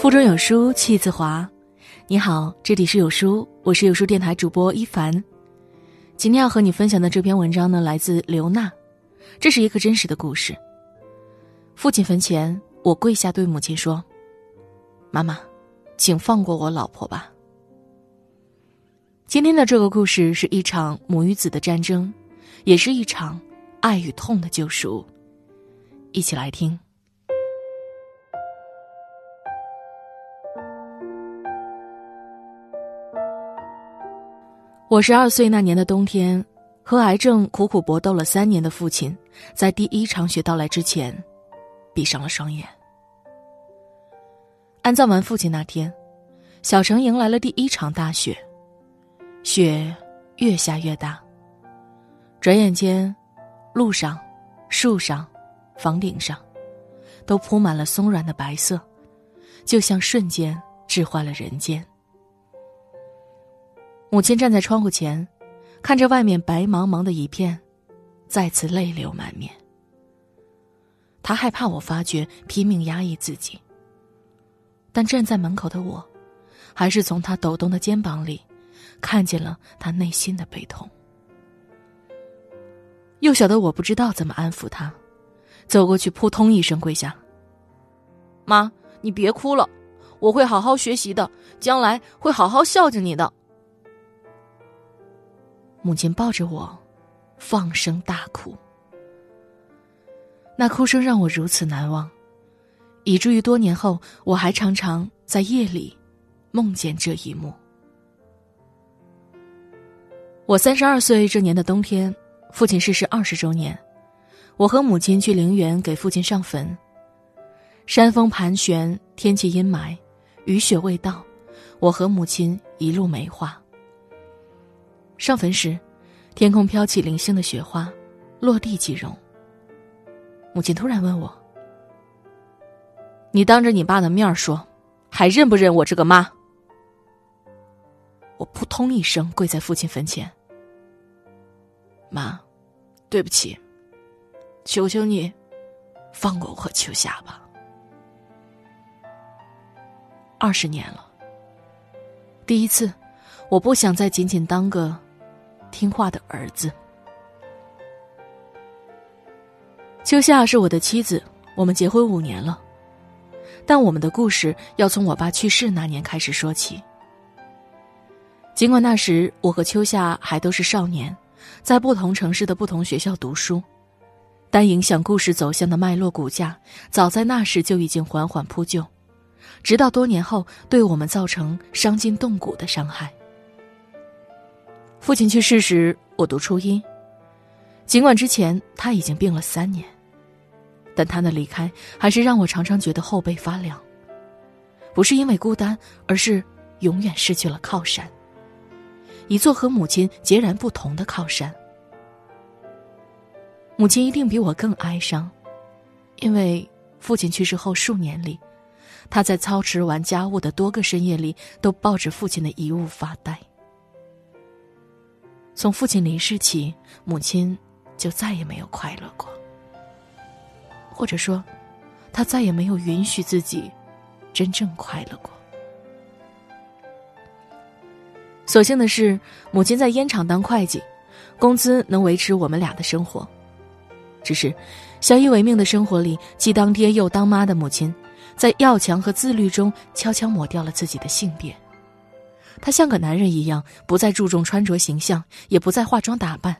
腹中有书气自华。你好，这里是有书，我是有书电台主播一凡。今天要和你分享的这篇文章呢，来自刘娜，这是一个真实的故事。父亲坟前，我跪下对母亲说：“妈妈，请放过我老婆吧。”今天的这个故事是一场母与子的战争，也是一场爱与痛的救赎。一起来听。我十二岁那年的冬天，和癌症苦苦搏斗了三年的父亲，在第一场雪到来之前，闭上了双眼。安葬完父亲那天，小城迎来了第一场大雪，雪越下越大。转眼间，路上、树上、房顶上，都铺满了松软的白色，就像瞬间置换了人间。母亲站在窗户前，看着外面白茫茫的一片，再次泪流满面。她害怕我发觉，拼命压抑自己。但站在门口的我，还是从她抖动的肩膀里，看见了她内心的悲痛。幼小的我不知道怎么安抚她，走过去扑通一声跪下：“妈，你别哭了，我会好好学习的，将来会好好孝敬你的。”母亲抱着我，放声大哭。那哭声让我如此难忘，以至于多年后，我还常常在夜里梦见这一幕。我三十二岁这年的冬天，父亲逝世二十周年，我和母亲去陵园给父亲上坟。山峰盘旋，天气阴霾，雨雪未到，我和母亲一路没话。上坟时，天空飘起零星的雪花，落地即融。母亲突然问我：“你当着你爸的面说，还认不认我这个妈？”我扑通一声跪在父亲坟前：“妈，对不起，求求你，放过我和秋夏吧。”二十年了，第一次，我不想再仅仅当个。听话的儿子，秋夏是我的妻子，我们结婚五年了。但我们的故事要从我爸去世那年开始说起。尽管那时我和秋夏还都是少年，在不同城市的不同学校读书，但影响故事走向的脉络骨架，早在那时就已经缓缓铺就，直到多年后对我们造成伤筋动骨的伤害。父亲去世时，我读初一。尽管之前他已经病了三年，但他的离开还是让我常常觉得后背发凉。不是因为孤单，而是永远失去了靠山，一座和母亲截然不同的靠山。母亲一定比我更哀伤，因为父亲去世后数年里，他在操持完家务的多个深夜里，都抱着父亲的遗物发呆。从父亲离世起，母亲就再也没有快乐过，或者说，她再也没有允许自己真正快乐过。所幸的是，母亲在烟厂当会计，工资能维持我们俩的生活。只是，相依为命的生活里，既当爹又当妈的母亲，在要强和自律中悄悄抹掉了自己的性别。他像个男人一样，不再注重穿着形象，也不再化妆打扮。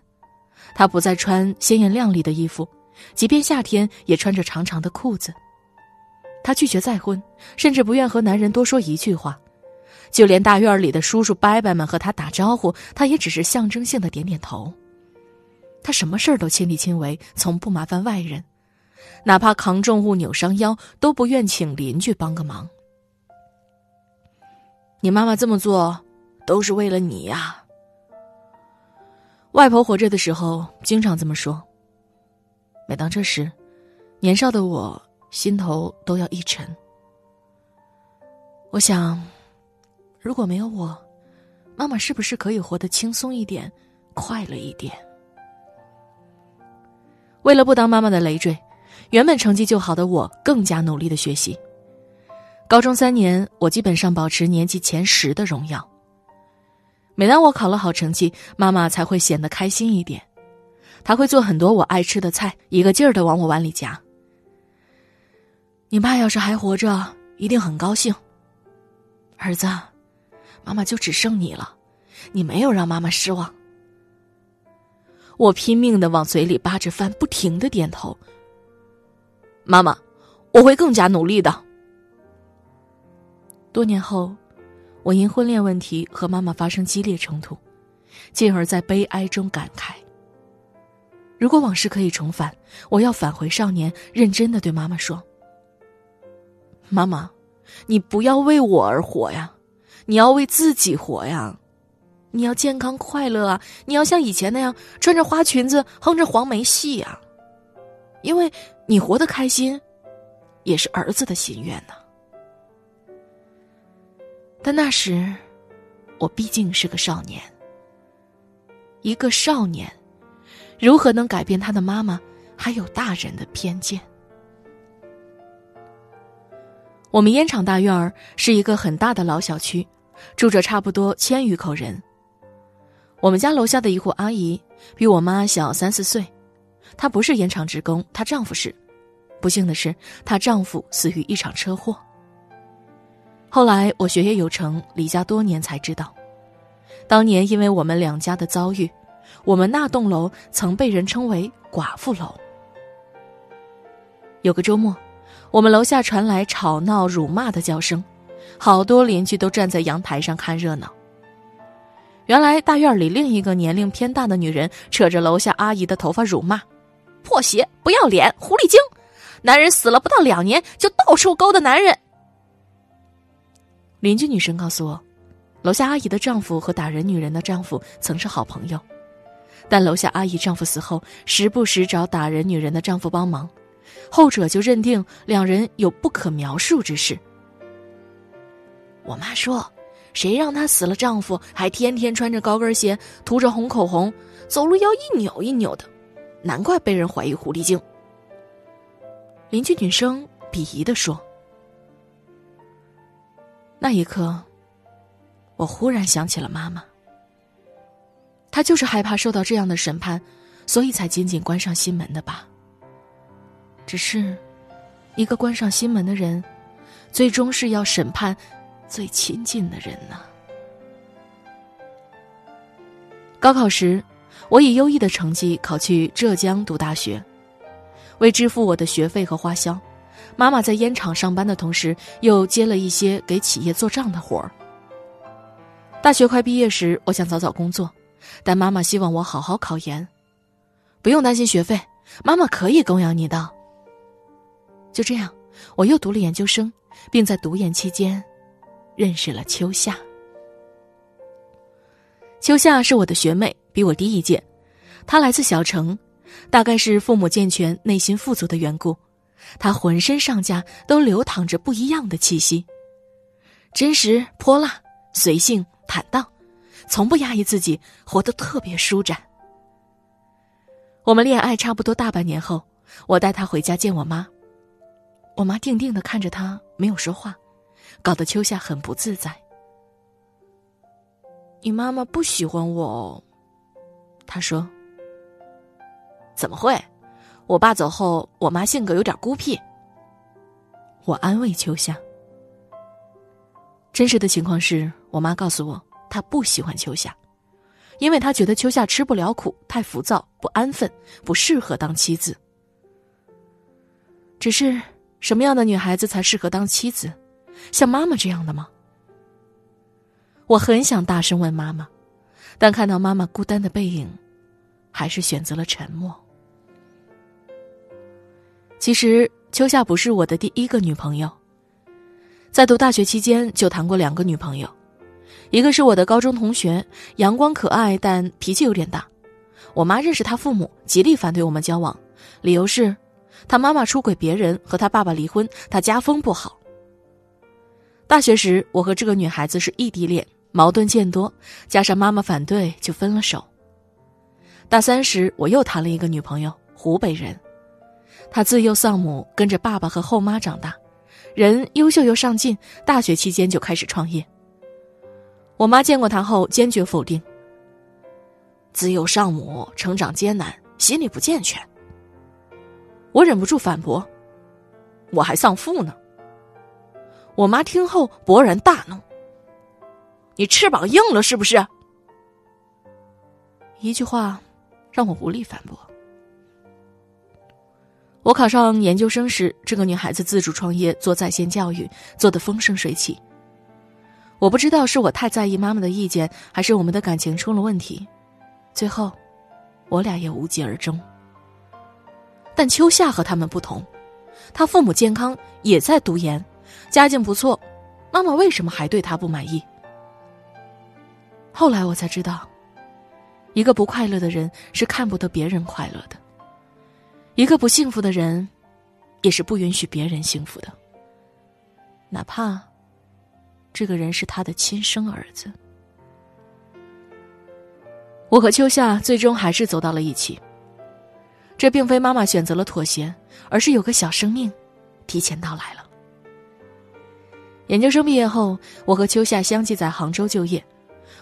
他不再穿鲜艳亮丽的衣服，即便夏天也穿着长长的裤子。他拒绝再婚，甚至不愿和男人多说一句话。就连大院里的叔叔伯伯们和他打招呼，他也只是象征性的点点头。他什么事儿都亲力亲为，从不麻烦外人，哪怕扛重物扭伤腰，都不愿请邻居帮个忙。你妈妈这么做，都是为了你呀。外婆活着的时候，经常这么说。每当这时，年少的我心头都要一沉。我想，如果没有我，妈妈是不是可以活得轻松一点、快乐一点？为了不当妈妈的累赘，原本成绩就好的我更加努力的学习。高中三年，我基本上保持年级前十的荣耀。每当我考了好成绩，妈妈才会显得开心一点。她会做很多我爱吃的菜，一个劲儿的往我碗里夹。你爸要是还活着，一定很高兴。儿子，妈妈就只剩你了，你没有让妈妈失望。我拼命的往嘴里扒着饭，不停的点头。妈妈，我会更加努力的。多年后，我因婚恋问题和妈妈发生激烈冲突，进而在悲哀中感慨：如果往事可以重返，我要返回少年，认真的对妈妈说：“妈妈，你不要为我而活呀，你要为自己活呀，你要健康快乐啊，你要像以前那样穿着花裙子哼着黄梅戏呀，因为你活得开心，也是儿子的心愿呢。”但那时，我毕竟是个少年。一个少年，如何能改变他的妈妈还有大人的偏见？我们烟厂大院儿是一个很大的老小区，住着差不多千余口人。我们家楼下的一户阿姨比我妈小三四岁，她不是烟厂职工，她丈夫是。不幸的是，她丈夫死于一场车祸。后来我学业有成，离家多年，才知道，当年因为我们两家的遭遇，我们那栋楼曾被人称为“寡妇楼”。有个周末，我们楼下传来吵闹、辱骂的叫声，好多邻居都站在阳台上看热闹。原来大院里另一个年龄偏大的女人扯着楼下阿姨的头发辱骂：“破鞋，不要脸，狐狸精！男人死了不到两年就到处勾搭男人。”邻居女生告诉我，楼下阿姨的丈夫和打人女人的丈夫曾是好朋友，但楼下阿姨丈夫死后，时不时找打人女人的丈夫帮忙，后者就认定两人有不可描述之事。我妈说，谁让她死了丈夫还天天穿着高跟鞋，涂着红口红，走路要一扭一扭的，难怪被人怀疑狐狸精。邻居女生鄙夷的说。那一刻，我忽然想起了妈妈。她就是害怕受到这样的审判，所以才紧紧关上心门的吧。只是，一个关上心门的人，最终是要审判最亲近的人呢。高考时，我以优异的成绩考去浙江读大学，为支付我的学费和花销。妈妈在烟厂上班的同时，又接了一些给企业做账的活儿。大学快毕业时，我想早早工作，但妈妈希望我好好考研，不用担心学费，妈妈可以供养你的。就这样，我又读了研究生，并在读研期间认识了秋夏。秋夏是我的学妹，比我低一届，她来自小城，大概是父母健全、内心富足的缘故。他浑身上下都流淌着不一样的气息，真实、泼辣、随性、坦荡，从不压抑自己，活得特别舒展。我们恋爱差不多大半年后，我带他回家见我妈。我妈定定的看着他，没有说话，搞得秋夏很不自在。你妈妈不喜欢我哦，他说。怎么会？我爸走后，我妈性格有点孤僻。我安慰秋夏。真实的情况是我妈告诉我，她不喜欢秋夏，因为她觉得秋夏吃不了苦，太浮躁，不安分，不适合当妻子。只是什么样的女孩子才适合当妻子？像妈妈这样的吗？我很想大声问妈妈，但看到妈妈孤单的背影，还是选择了沉默。其实秋夏不是我的第一个女朋友。在读大学期间就谈过两个女朋友，一个是我的高中同学，阳光可爱，但脾气有点大。我妈认识他父母，极力反对我们交往，理由是他妈妈出轨别人，和他爸爸离婚，他家风不好。大学时我和这个女孩子是异地恋，矛盾渐多，加上妈妈反对，就分了手。大三时我又谈了一个女朋友，湖北人。他自幼丧母，跟着爸爸和后妈长大，人优秀又上进，大学期间就开始创业。我妈见过他后坚决否定。自幼丧母，成长艰难，心理不健全。我忍不住反驳：“我还丧父呢。”我妈听后勃然大怒：“你翅膀硬了是不是？”一句话，让我无力反驳。我考上研究生时，这个女孩子自主创业做在线教育，做得风生水起。我不知道是我太在意妈妈的意见，还是我们的感情出了问题，最后，我俩也无疾而终。但秋夏和他们不同，他父母健康，也在读研，家境不错，妈妈为什么还对他不满意？后来我才知道，一个不快乐的人是看不得别人快乐的，一个不幸福的人，也是不允许别人幸福的，哪怕。这个人是他的亲生儿子。我和秋夏最终还是走到了一起。这并非妈妈选择了妥协，而是有个小生命提前到来了。研究生毕业后，我和秋夏相继在杭州就业。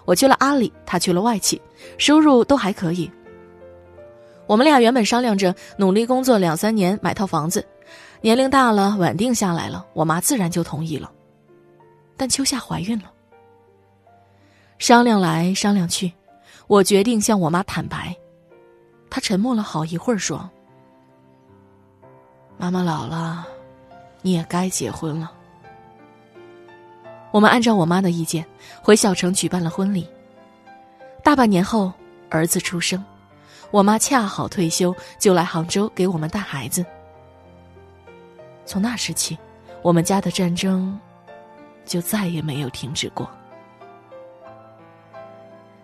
我去了阿里，他去了外企，收入都还可以。我们俩原本商量着努力工作两三年买套房子，年龄大了稳定下来了，我妈自然就同意了。但秋夏怀孕了，商量来商量去，我决定向我妈坦白。她沉默了好一会儿，说：“妈妈老了，你也该结婚了。”我们按照我妈的意见，回小城举办了婚礼。大半年后，儿子出生，我妈恰好退休，就来杭州给我们带孩子。从那时起，我们家的战争。就再也没有停止过。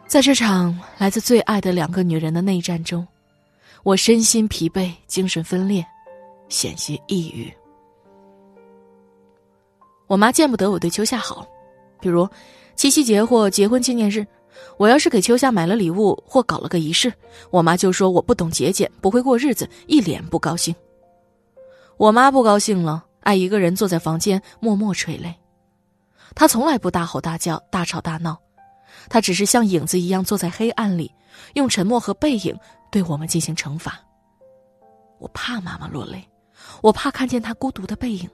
在这场来自最爱的两个女人的内战中，我身心疲惫，精神分裂，险些抑郁。我妈见不得我对秋夏好，比如七夕节或结婚纪念日，我要是给秋夏买了礼物或搞了个仪式，我妈就说我不懂节俭，不会过日子，一脸不高兴。我妈不高兴了，爱一个人坐在房间默默垂泪。他从来不大吼大叫、大吵大闹，他只是像影子一样坐在黑暗里，用沉默和背影对我们进行惩罚。我怕妈妈落泪，我怕看见她孤独的背影，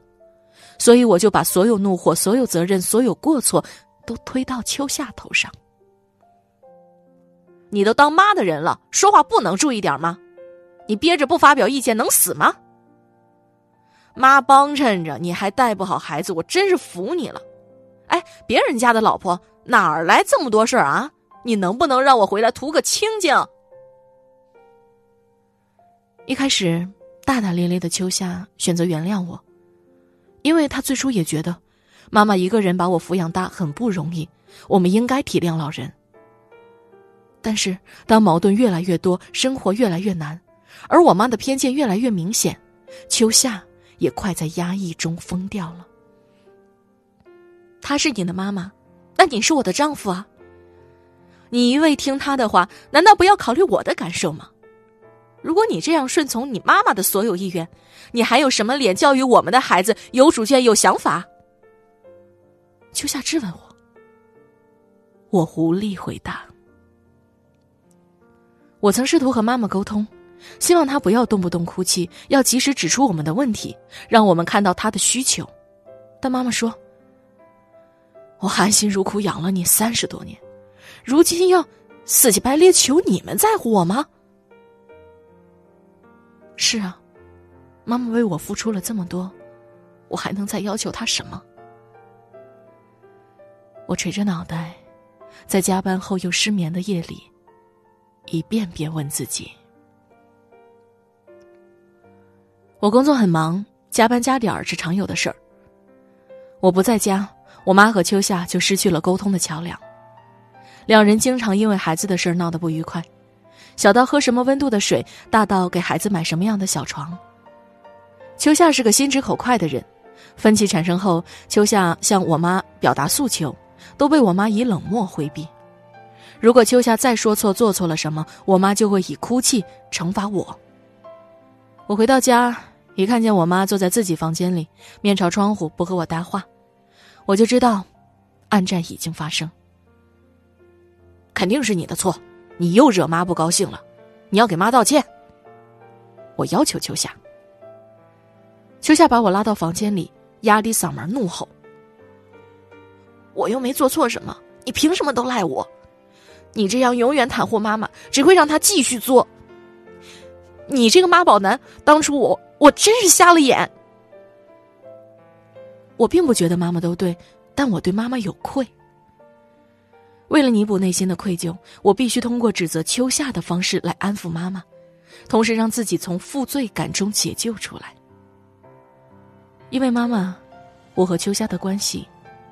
所以我就把所有怒火、所有责任、所有过错都推到秋夏头上。你都当妈的人了，说话不能注意点吗？你憋着不发表意见能死吗？妈帮衬着你还带不好孩子，我真是服你了。哎，别人家的老婆哪儿来这么多事儿啊？你能不能让我回来图个清静？一开始，大大咧咧的秋夏选择原谅我，因为他最初也觉得，妈妈一个人把我抚养大很不容易，我们应该体谅老人。但是，当矛盾越来越多，生活越来越难，而我妈的偏见越来越明显，秋夏也快在压抑中疯掉了。她是你的妈妈，那你是我的丈夫啊。你一味听她的话，难道不要考虑我的感受吗？如果你这样顺从你妈妈的所有意愿，你还有什么脸教育我们的孩子有主见、有想法？秋夏质问我，我无力回答。我曾试图和妈妈沟通，希望她不要动不动哭泣，要及时指出我们的问题，让我们看到她的需求。但妈妈说。我含辛茹苦养了你三十多年，如今要死乞白赖求你们在乎我吗？是啊，妈妈为我付出了这么多，我还能再要求她什么？我垂着脑袋，在加班后又失眠的夜里，一遍遍问自己：我工作很忙，加班加点儿是常有的事儿。我不在家。我妈和秋夏就失去了沟通的桥梁，两人经常因为孩子的事闹得不愉快，小到喝什么温度的水，大到给孩子买什么样的小床。秋夏是个心直口快的人，分歧产生后，秋夏向我妈表达诉求，都被我妈以冷漠回避。如果秋夏再说错做错了什么，我妈就会以哭泣惩罚我。我回到家，一看见我妈坐在自己房间里，面朝窗户不和我搭话，我就知道，暗战已经发生。肯定是你的错，你又惹妈不高兴了，你要给妈道歉。我要求秋夏。秋夏把我拉到房间里，压低嗓门怒吼：“我又没做错什么，你凭什么都赖我？你这样永远袒护妈妈，只会让她继续作。你这个妈宝男，当初我我真是瞎了眼。我并不觉得妈妈都对，但我对妈妈有愧。为了弥补内心的愧疚，我必须通过指责秋夏的方式来安抚妈妈，同时让自己从负罪感中解救出来。”因为妈妈，我和秋夏的关系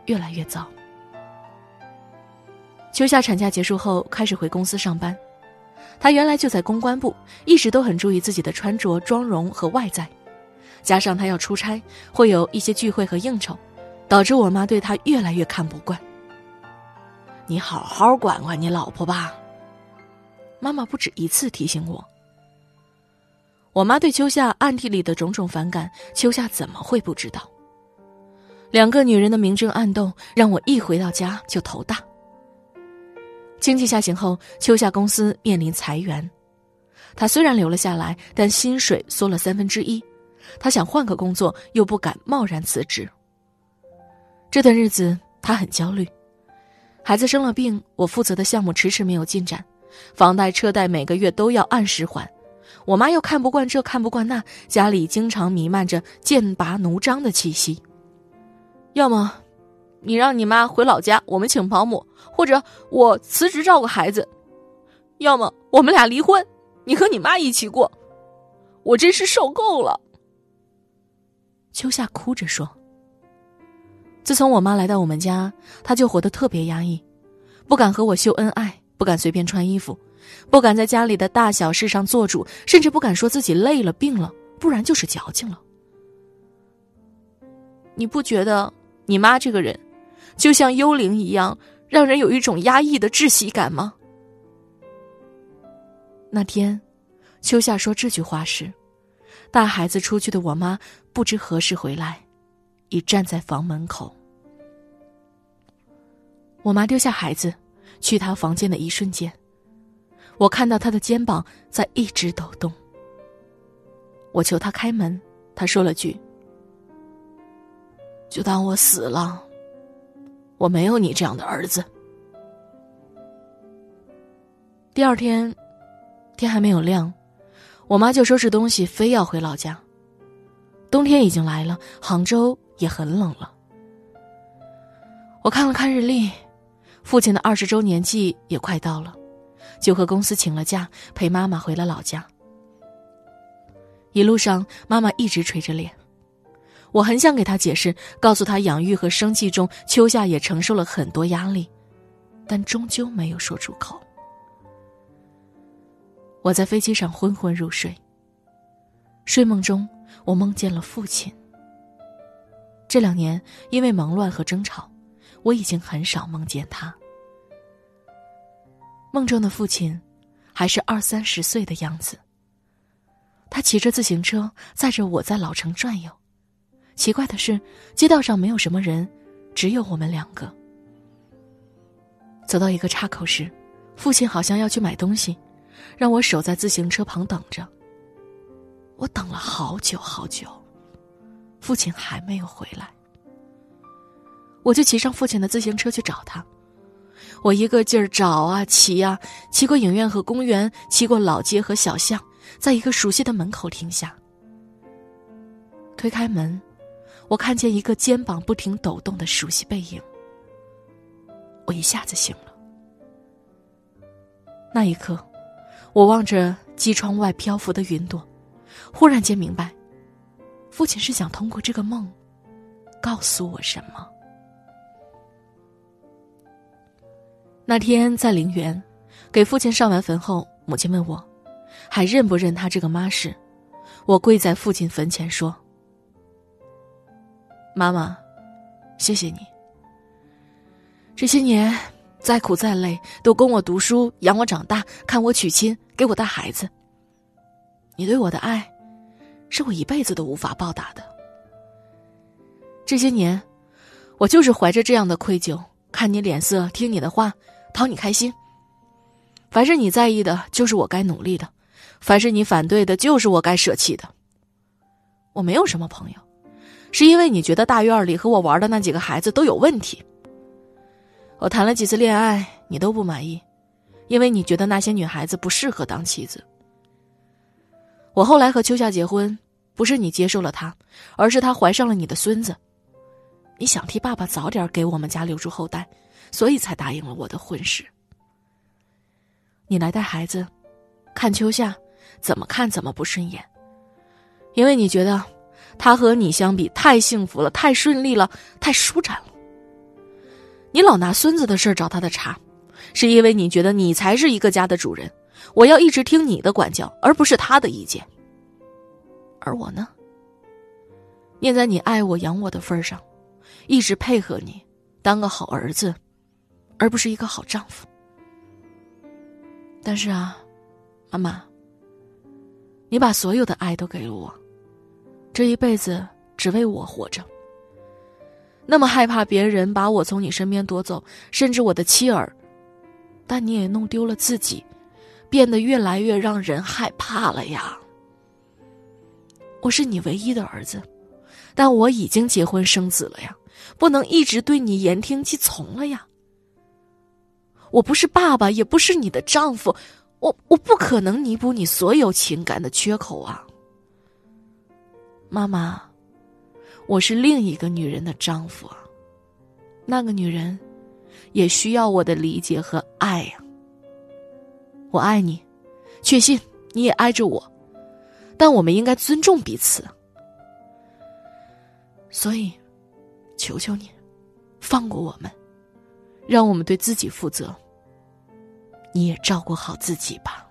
越来越糟。秋夏产假结束后开始回公司上班，她原来就在公关部，一直都很注意自己的穿着、妆容和外在。加上她要出差，会有一些聚会和应酬，导致我妈对她越来越看不惯。你好好管管你老婆吧，妈妈不止一次提醒我。我妈对秋夏暗地里的种种反感，秋夏怎么会不知道？两个女人的明争暗斗，让我一回到家就头大。经济下行后，秋夏公司面临裁员，他虽然留了下来，但薪水缩了三分之一。他想换个工作，又不敢贸然辞职。这段日子，他很焦虑。孩子生了病，我负责的项目迟迟没有进展，房贷车贷每个月都要按时还。我妈又看不惯这，看不惯那，家里经常弥漫着剑拔弩张的气息。要么，你让你妈回老家，我们请保姆；或者我辞职照顾孩子；要么我们俩离婚，你和你妈一起过。我真是受够了。秋夏哭着说：“自从我妈来到我们家，她就活得特别压抑，不敢和我秀恩爱，不敢随便穿衣服。”不敢在家里的大小事上做主，甚至不敢说自己累了、病了，不然就是矫情了。你不觉得你妈这个人，就像幽灵一样，让人有一种压抑的窒息感吗？那天，秋夏说这句话时，带孩子出去的我妈不知何时回来，已站在房门口。我妈丢下孩子，去她房间的一瞬间。我看到他的肩膀在一直抖动。我求他开门，他说了句：“就当我死了。我没有你这样的儿子。”第二天，天还没有亮，我妈就收拾东西，非要回老家。冬天已经来了，杭州也很冷了。我看了看日历，父亲的二十周年祭也快到了。就和公司请了假，陪妈妈回了老家。一路上，妈妈一直垂着脸，我很想给他解释，告诉他养育和生计中，秋夏也承受了很多压力，但终究没有说出口。我在飞机上昏昏入睡，睡梦中我梦见了父亲。这两年因为忙乱和争吵，我已经很少梦见他。梦中的父亲，还是二三十岁的样子。他骑着自行车载着我在老城转悠。奇怪的是，街道上没有什么人，只有我们两个。走到一个岔口时，父亲好像要去买东西，让我守在自行车旁等着。我等了好久好久，父亲还没有回来。我就骑上父亲的自行车去找他。我一个劲儿找啊骑啊，骑过影院和公园，骑过老街和小巷，在一个熟悉的门口停下。推开门，我看见一个肩膀不停抖动的熟悉背影。我一下子醒了。那一刻，我望着机窗外漂浮的云朵，忽然间明白，父亲是想通过这个梦，告诉我什么。那天在陵园，给父亲上完坟后，母亲问我，还认不认他这个妈是？我跪在父亲坟前说：“妈妈，谢谢你。这些年再苦再累，都供我读书，养我长大，看我娶亲，给我带孩子。你对我的爱，是我一辈子都无法报答的。这些年，我就是怀着这样的愧疚，看你脸色，听你的话，讨你开心。凡是你在意的，就是我该努力的；凡是你反对的，就是我该舍弃的。我没有什么朋友，是因为你觉得大院里和我玩的那几个孩子都有问题。我谈了几次恋爱，你都不满意，因为你觉得那些女孩子不适合当妻子。我后来和秋夏结婚，不是你接受了她，而是她怀上了你的孙子。你想替爸爸早点给我们家留住后代，所以才答应了我的婚事。你来带孩子，看秋夏，怎么看怎么不顺眼，因为你觉得他和你相比太幸福了，太顺利了，太舒展了。你老拿孙子的事找他的茬，是因为你觉得你才是一个家的主人，我要一直听你的管教，而不是他的意见。而我呢，念在你爱我养我的份上，一直配合你，当个好儿子，而不是一个好丈夫。但是啊，妈妈，你把所有的爱都给了我，这一辈子只为我活着。那么害怕别人把我从你身边夺走，甚至我的妻儿，但你也弄丢了自己，变得越来越让人害怕了呀。我是你唯一的儿子，但我已经结婚生子了呀，不能一直对你言听计从了呀。我不是爸爸，也不是你的丈夫，我我不可能弥补你所有情感的缺口啊，妈妈。我是另一个女人的丈夫啊，那个女人也需要我的理解和爱呀。我爱你，确信你也爱着我，但我们应该尊重彼此。所以，求求你，放过我们，让我们对自己负责。你也照顾好自己吧。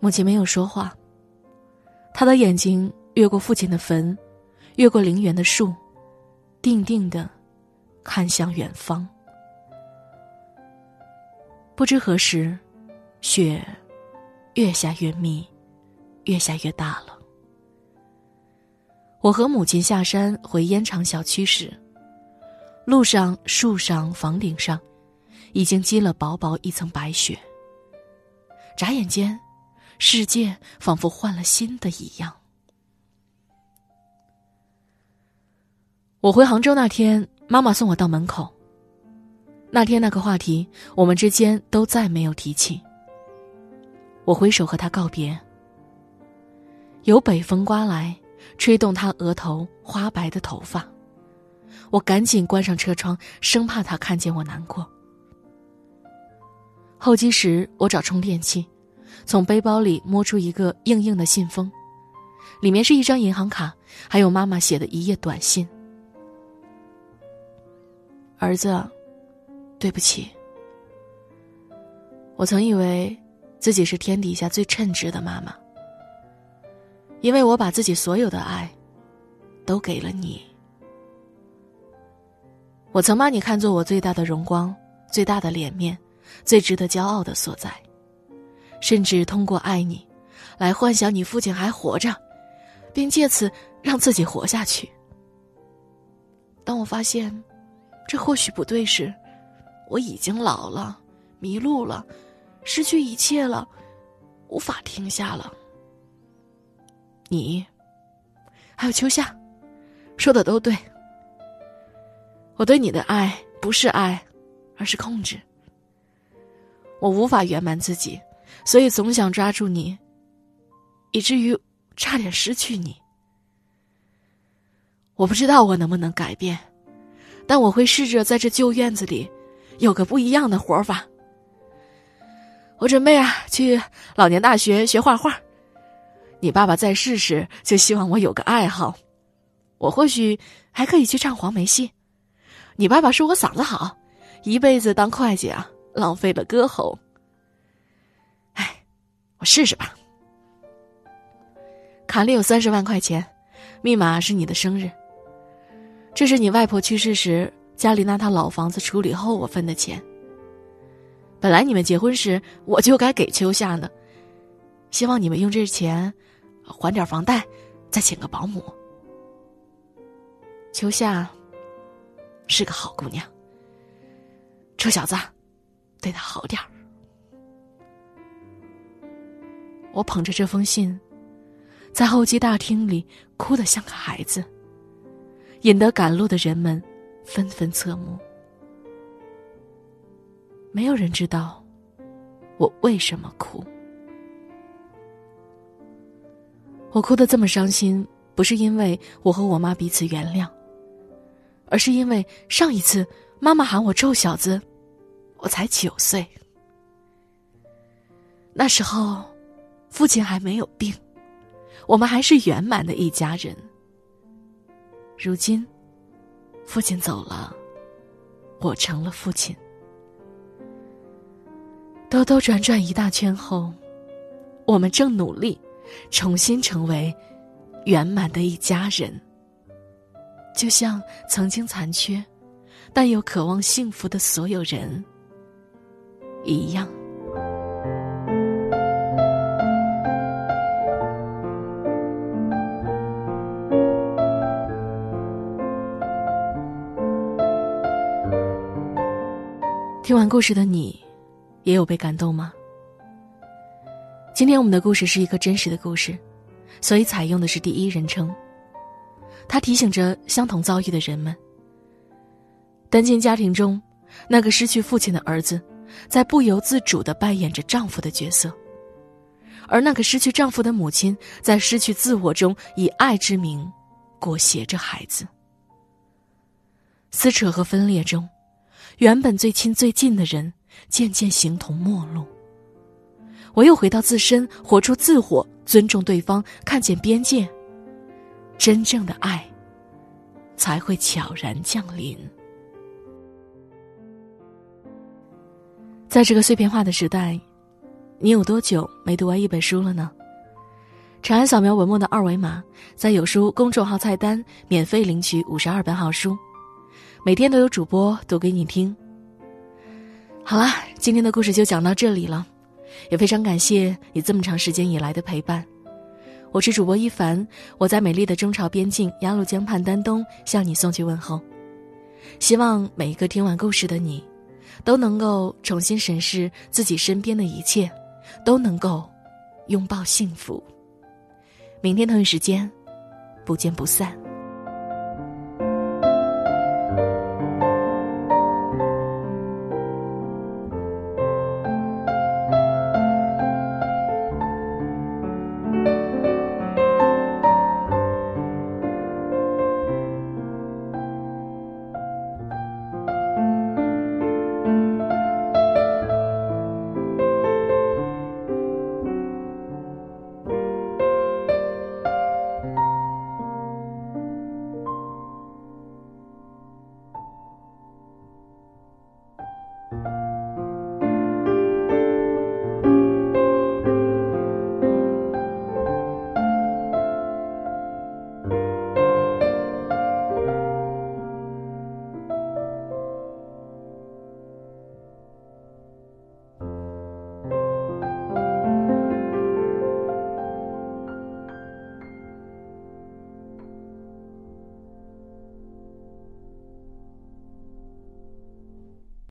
母亲没有说话。他的眼睛越过父亲的坟，越过陵园的树，定定的看向远方。不知何时，雪越下越密，越下越大了。我和母亲下山回烟厂小区时，路上、树上、房顶上，已经积了薄薄一层白雪。眨眼间。世界仿佛换了新的一样。我回杭州那天，妈妈送我到门口。那天那个话题，我们之间都再没有提起。我挥手和他告别。有北风刮来，吹动他额头花白的头发。我赶紧关上车窗，生怕他看见我难过。候机时，我找充电器。从背包里摸出一个硬硬的信封，里面是一张银行卡，还有妈妈写的一页短信。儿子，对不起。我曾以为自己是天底下最称职的妈妈，因为我把自己所有的爱都给了你。我曾把你看作我最大的荣光、最大的脸面、最值得骄傲的所在。甚至通过爱你，来幻想你父亲还活着，并借此让自己活下去。当我发现这或许不对时，我已经老了，迷路了，失去一切了，无法停下了。你，还有秋夏，说的都对。我对你的爱不是爱，而是控制。我无法圆满自己。所以总想抓住你，以至于差点失去你。我不知道我能不能改变，但我会试着在这旧院子里有个不一样的活法。我准备啊去老年大学学画画。你爸爸在世时就希望我有个爱好，我或许还可以去唱黄梅戏。你爸爸说我嗓子好，一辈子当会计啊，浪费了歌喉。我试试吧。卡里有三十万块钱，密码是你的生日。这是你外婆去世时家里那套老房子处理后我分的钱。本来你们结婚时我就该给秋夏的，希望你们用这钱还点房贷，再请个保姆。秋夏是个好姑娘，臭小子，对她好点儿。我捧着这封信，在候机大厅里哭得像个孩子，引得赶路的人们纷纷侧目。没有人知道我为什么哭。我哭得这么伤心，不是因为我和我妈彼此原谅，而是因为上一次妈妈喊我臭小子，我才九岁。那时候。父亲还没有病，我们还是圆满的一家人。如今，父亲走了，我成了父亲。兜兜转转一大圈后，我们正努力重新成为圆满的一家人，就像曾经残缺但又渴望幸福的所有人一样。故事的你，也有被感动吗？今天我们的故事是一个真实的故事，所以采用的是第一人称。它提醒着相同遭遇的人们：单亲家庭中，那个失去父亲的儿子，在不由自主的扮演着丈夫的角色；而那个失去丈夫的母亲，在失去自我中，以爱之名，裹挟着孩子。撕扯和分裂中。原本最亲最近的人，渐渐形同陌路。我又回到自身，活出自我，尊重对方，看见边界，真正的爱才会悄然降临。在这个碎片化的时代，你有多久没读完一本书了呢？长按扫描文末的二维码，在有书公众号菜单免费领取五十二本好书。每天都有主播读给你听。好了，今天的故事就讲到这里了，也非常感谢你这么长时间以来的陪伴。我是主播一凡，我在美丽的中朝边境鸭绿江畔丹东向你送去问候。希望每一个听完故事的你，都能够重新审视自己身边的一切，都能够拥抱幸福。明天同一时间，不见不散。